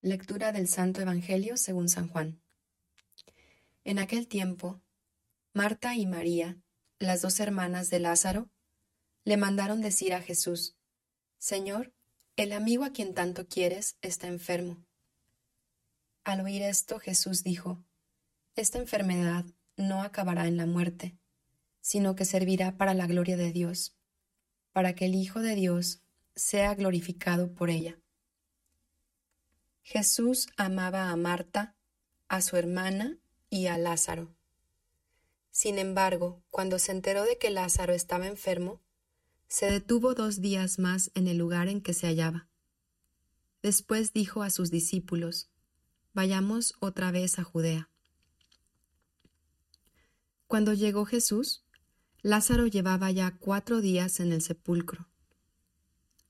Lectura del Santo Evangelio según San Juan. En aquel tiempo, Marta y María, las dos hermanas de Lázaro, le mandaron decir a Jesús, Señor, el amigo a quien tanto quieres está enfermo. Al oír esto, Jesús dijo, Esta enfermedad no acabará en la muerte, sino que servirá para la gloria de Dios, para que el Hijo de Dios sea glorificado por ella. Jesús amaba a Marta, a su hermana y a Lázaro. Sin embargo, cuando se enteró de que Lázaro estaba enfermo, se detuvo dos días más en el lugar en que se hallaba. Después dijo a sus discípulos, Vayamos otra vez a Judea. Cuando llegó Jesús, Lázaro llevaba ya cuatro días en el sepulcro.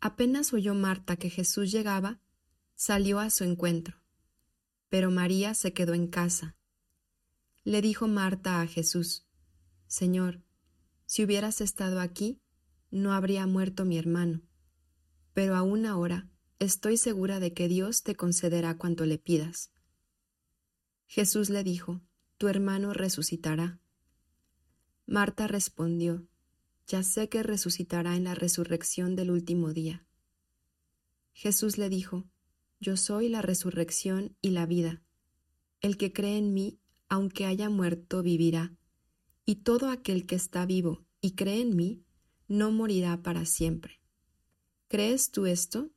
Apenas oyó Marta que Jesús llegaba, salió a su encuentro. Pero María se quedó en casa. Le dijo Marta a Jesús, Señor, si hubieras estado aquí, no habría muerto mi hermano. Pero aún ahora estoy segura de que Dios te concederá cuanto le pidas. Jesús le dijo, Tu hermano resucitará. Marta respondió, Ya sé que resucitará en la resurrección del último día. Jesús le dijo, yo soy la resurrección y la vida. El que cree en mí, aunque haya muerto, vivirá. Y todo aquel que está vivo y cree en mí, no morirá para siempre. ¿Crees tú esto?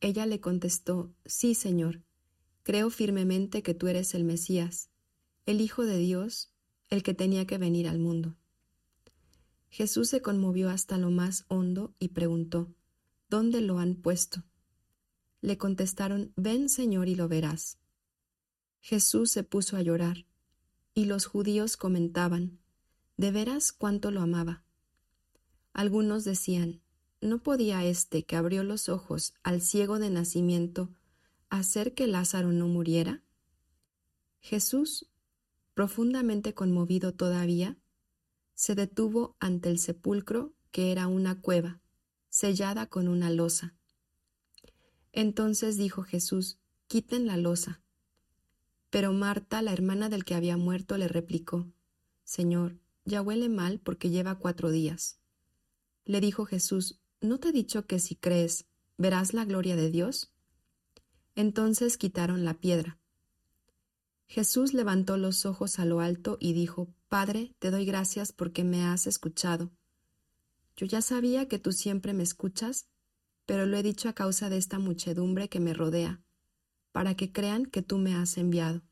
Ella le contestó, Sí, Señor, creo firmemente que tú eres el Mesías, el Hijo de Dios, el que tenía que venir al mundo. Jesús se conmovió hasta lo más hondo y preguntó, ¿Dónde lo han puesto? Le contestaron, Ven, Señor, y lo verás. Jesús se puso a llorar, y los judíos comentaban, ¿de veras cuánto lo amaba? Algunos decían, ¿no podía éste que abrió los ojos al ciego de nacimiento hacer que Lázaro no muriera? Jesús, profundamente conmovido todavía, se detuvo ante el sepulcro que era una cueva, sellada con una losa. Entonces dijo Jesús, quiten la losa. Pero Marta, la hermana del que había muerto, le replicó, Señor, ya huele mal porque lleva cuatro días. Le dijo Jesús, ¿no te he dicho que si crees, verás la gloria de Dios? Entonces quitaron la piedra. Jesús levantó los ojos a lo alto y dijo, Padre, te doy gracias porque me has escuchado. Yo ya sabía que tú siempre me escuchas pero lo he dicho a causa de esta muchedumbre que me rodea, para que crean que tú me has enviado.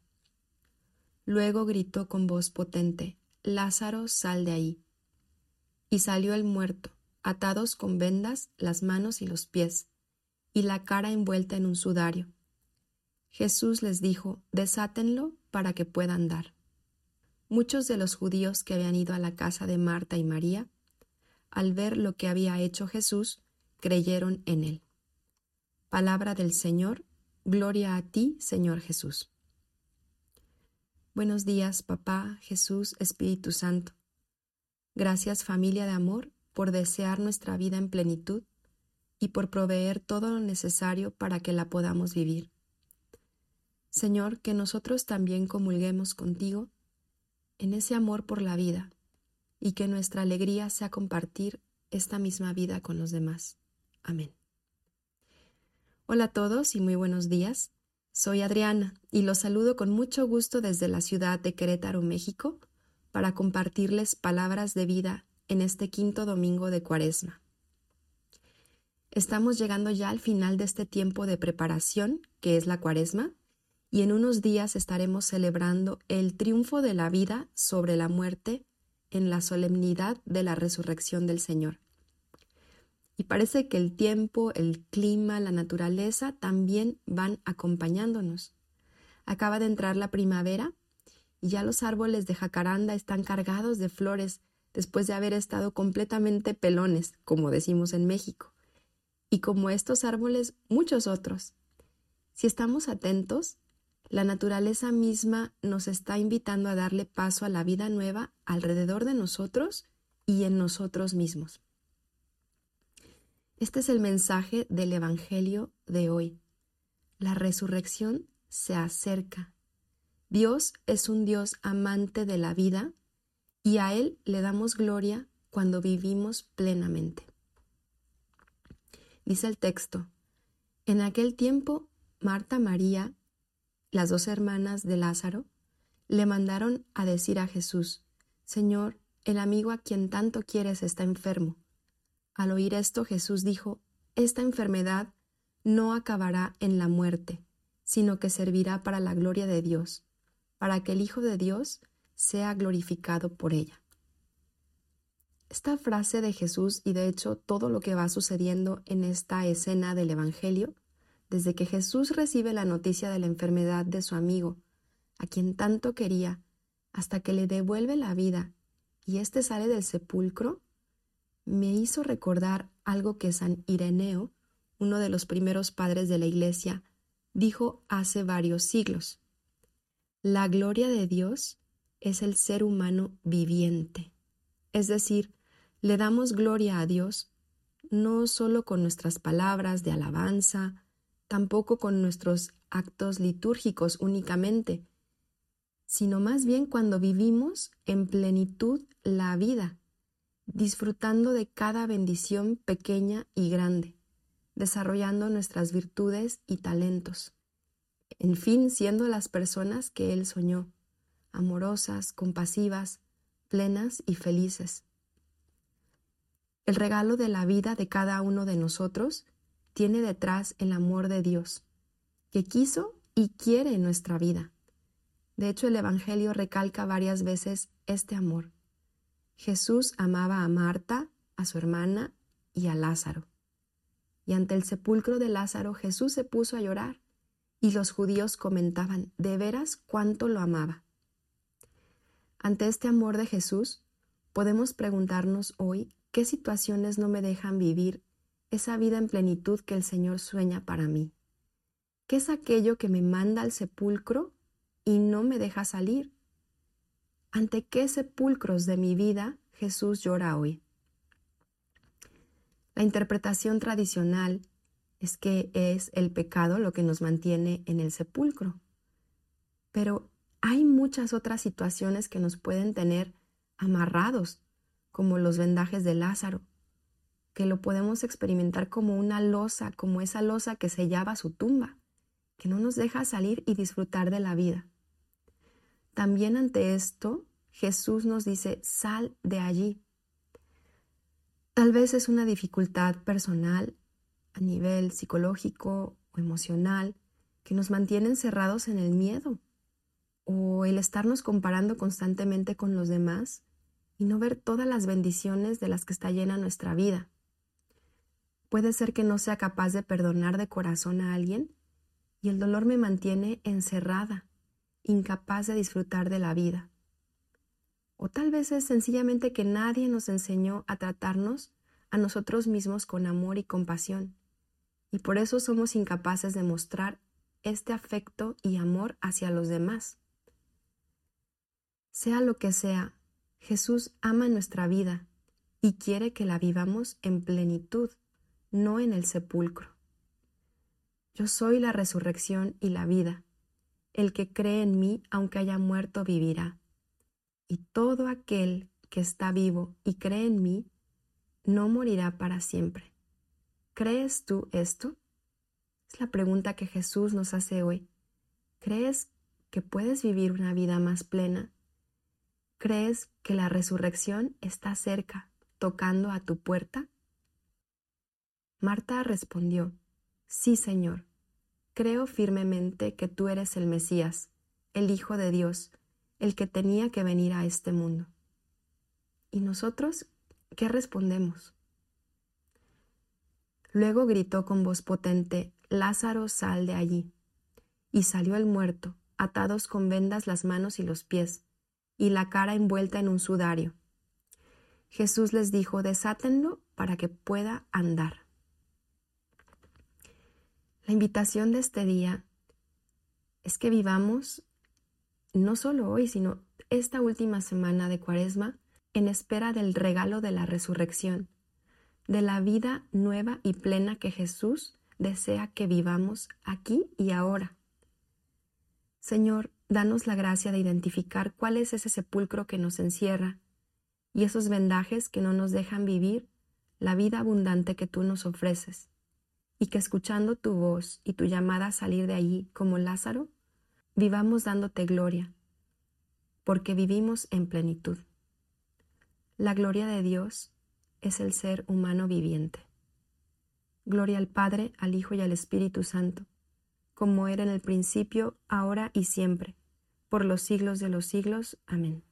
Luego gritó con voz potente, Lázaro, sal de ahí. Y salió el muerto, atados con vendas las manos y los pies, y la cara envuelta en un sudario. Jesús les dijo, desátenlo para que pueda andar. Muchos de los judíos que habían ido a la casa de Marta y María, al ver lo que había hecho Jesús, creyeron en él. Palabra del Señor, gloria a ti, Señor Jesús. Buenos días, papá, Jesús, Espíritu Santo. Gracias, familia de amor, por desear nuestra vida en plenitud y por proveer todo lo necesario para que la podamos vivir. Señor, que nosotros también comulguemos contigo en ese amor por la vida y que nuestra alegría sea compartir esta misma vida con los demás. Amén. Hola a todos y muy buenos días. Soy Adriana y los saludo con mucho gusto desde la ciudad de Querétaro, México, para compartirles palabras de vida en este quinto domingo de Cuaresma. Estamos llegando ya al final de este tiempo de preparación, que es la Cuaresma, y en unos días estaremos celebrando el triunfo de la vida sobre la muerte en la solemnidad de la resurrección del Señor. Y parece que el tiempo, el clima, la naturaleza también van acompañándonos. Acaba de entrar la primavera y ya los árboles de jacaranda están cargados de flores después de haber estado completamente pelones, como decimos en México. Y como estos árboles, muchos otros. Si estamos atentos, la naturaleza misma nos está invitando a darle paso a la vida nueva alrededor de nosotros y en nosotros mismos. Este es el mensaje del Evangelio de hoy. la resurrección se acerca. Dios es un Dios amante de la vida y a Él le damos gloria cuando vivimos plenamente. Dice el texto, en aquel tiempo Marta María, las dos hermanas de Lázaro, le mandaron a decir a Jesús, Señor, el amigo a quien tanto quieres está enfermo. Al oír esto Jesús dijo, Esta enfermedad no acabará en la muerte, sino que servirá para la gloria de Dios, para que el Hijo de Dios sea glorificado por ella. Esta frase de Jesús y de hecho todo lo que va sucediendo en esta escena del Evangelio, desde que Jesús recibe la noticia de la enfermedad de su amigo, a quien tanto quería, hasta que le devuelve la vida y éste sale del sepulcro, me hizo recordar algo que San Ireneo, uno de los primeros padres de la Iglesia, dijo hace varios siglos. La gloria de Dios es el ser humano viviente. Es decir, le damos gloria a Dios no solo con nuestras palabras de alabanza, tampoco con nuestros actos litúrgicos únicamente, sino más bien cuando vivimos en plenitud la vida, disfrutando de cada bendición pequeña y grande, desarrollando nuestras virtudes y talentos, en fin, siendo las personas que Él soñó, amorosas, compasivas, plenas y felices. El regalo de la vida de cada uno de nosotros tiene detrás el amor de Dios, que quiso y quiere nuestra vida de hecho, el Evangelio recalca varias veces este amor. Jesús amaba a Marta, a su hermana y a Lázaro. Y ante el sepulcro de Lázaro Jesús se puso a llorar, y los judíos comentaban, de veras cuánto lo amaba. Ante este amor de Jesús, podemos preguntarnos hoy qué situaciones no me dejan vivir esa vida en plenitud que el Señor sueña para mí. ¿Qué es aquello que me manda al sepulcro y no me deja salir. ¿Ante qué sepulcros de mi vida Jesús llora hoy? La interpretación tradicional es que es el pecado lo que nos mantiene en el sepulcro. Pero hay muchas otras situaciones que nos pueden tener amarrados, como los vendajes de Lázaro, que lo podemos experimentar como una losa, como esa losa que sellaba su tumba, que no nos deja salir y disfrutar de la vida. También ante esto, Jesús nos dice, sal de allí. Tal vez es una dificultad personal a nivel psicológico o emocional que nos mantiene encerrados en el miedo o el estarnos comparando constantemente con los demás y no ver todas las bendiciones de las que está llena nuestra vida. Puede ser que no sea capaz de perdonar de corazón a alguien y el dolor me mantiene encerrada incapaz de disfrutar de la vida. O tal vez es sencillamente que nadie nos enseñó a tratarnos a nosotros mismos con amor y compasión, y por eso somos incapaces de mostrar este afecto y amor hacia los demás. Sea lo que sea, Jesús ama nuestra vida y quiere que la vivamos en plenitud, no en el sepulcro. Yo soy la resurrección y la vida. El que cree en mí, aunque haya muerto, vivirá. Y todo aquel que está vivo y cree en mí, no morirá para siempre. ¿Crees tú esto? Es la pregunta que Jesús nos hace hoy. ¿Crees que puedes vivir una vida más plena? ¿Crees que la resurrección está cerca, tocando a tu puerta? Marta respondió, Sí, Señor Creo firmemente que tú eres el Mesías, el Hijo de Dios, el que tenía que venir a este mundo. ¿Y nosotros qué respondemos? Luego gritó con voz potente, Lázaro, sal de allí. Y salió el muerto, atados con vendas las manos y los pies, y la cara envuelta en un sudario. Jesús les dijo, desátenlo para que pueda andar. La invitación de este día es que vivamos no solo hoy, sino esta última semana de Cuaresma en espera del regalo de la resurrección, de la vida nueva y plena que Jesús desea que vivamos aquí y ahora. Señor, danos la gracia de identificar cuál es ese sepulcro que nos encierra y esos vendajes que no nos dejan vivir la vida abundante que tú nos ofreces, y que escuchando tu voz y tu llamada a salir de allí como Lázaro, vivamos dándote gloria, porque vivimos en plenitud. La gloria de Dios es el ser humano viviente. Gloria al Padre, al Hijo y al Espíritu Santo, como era en el principio, ahora y siempre, por los siglos de los siglos. Amén.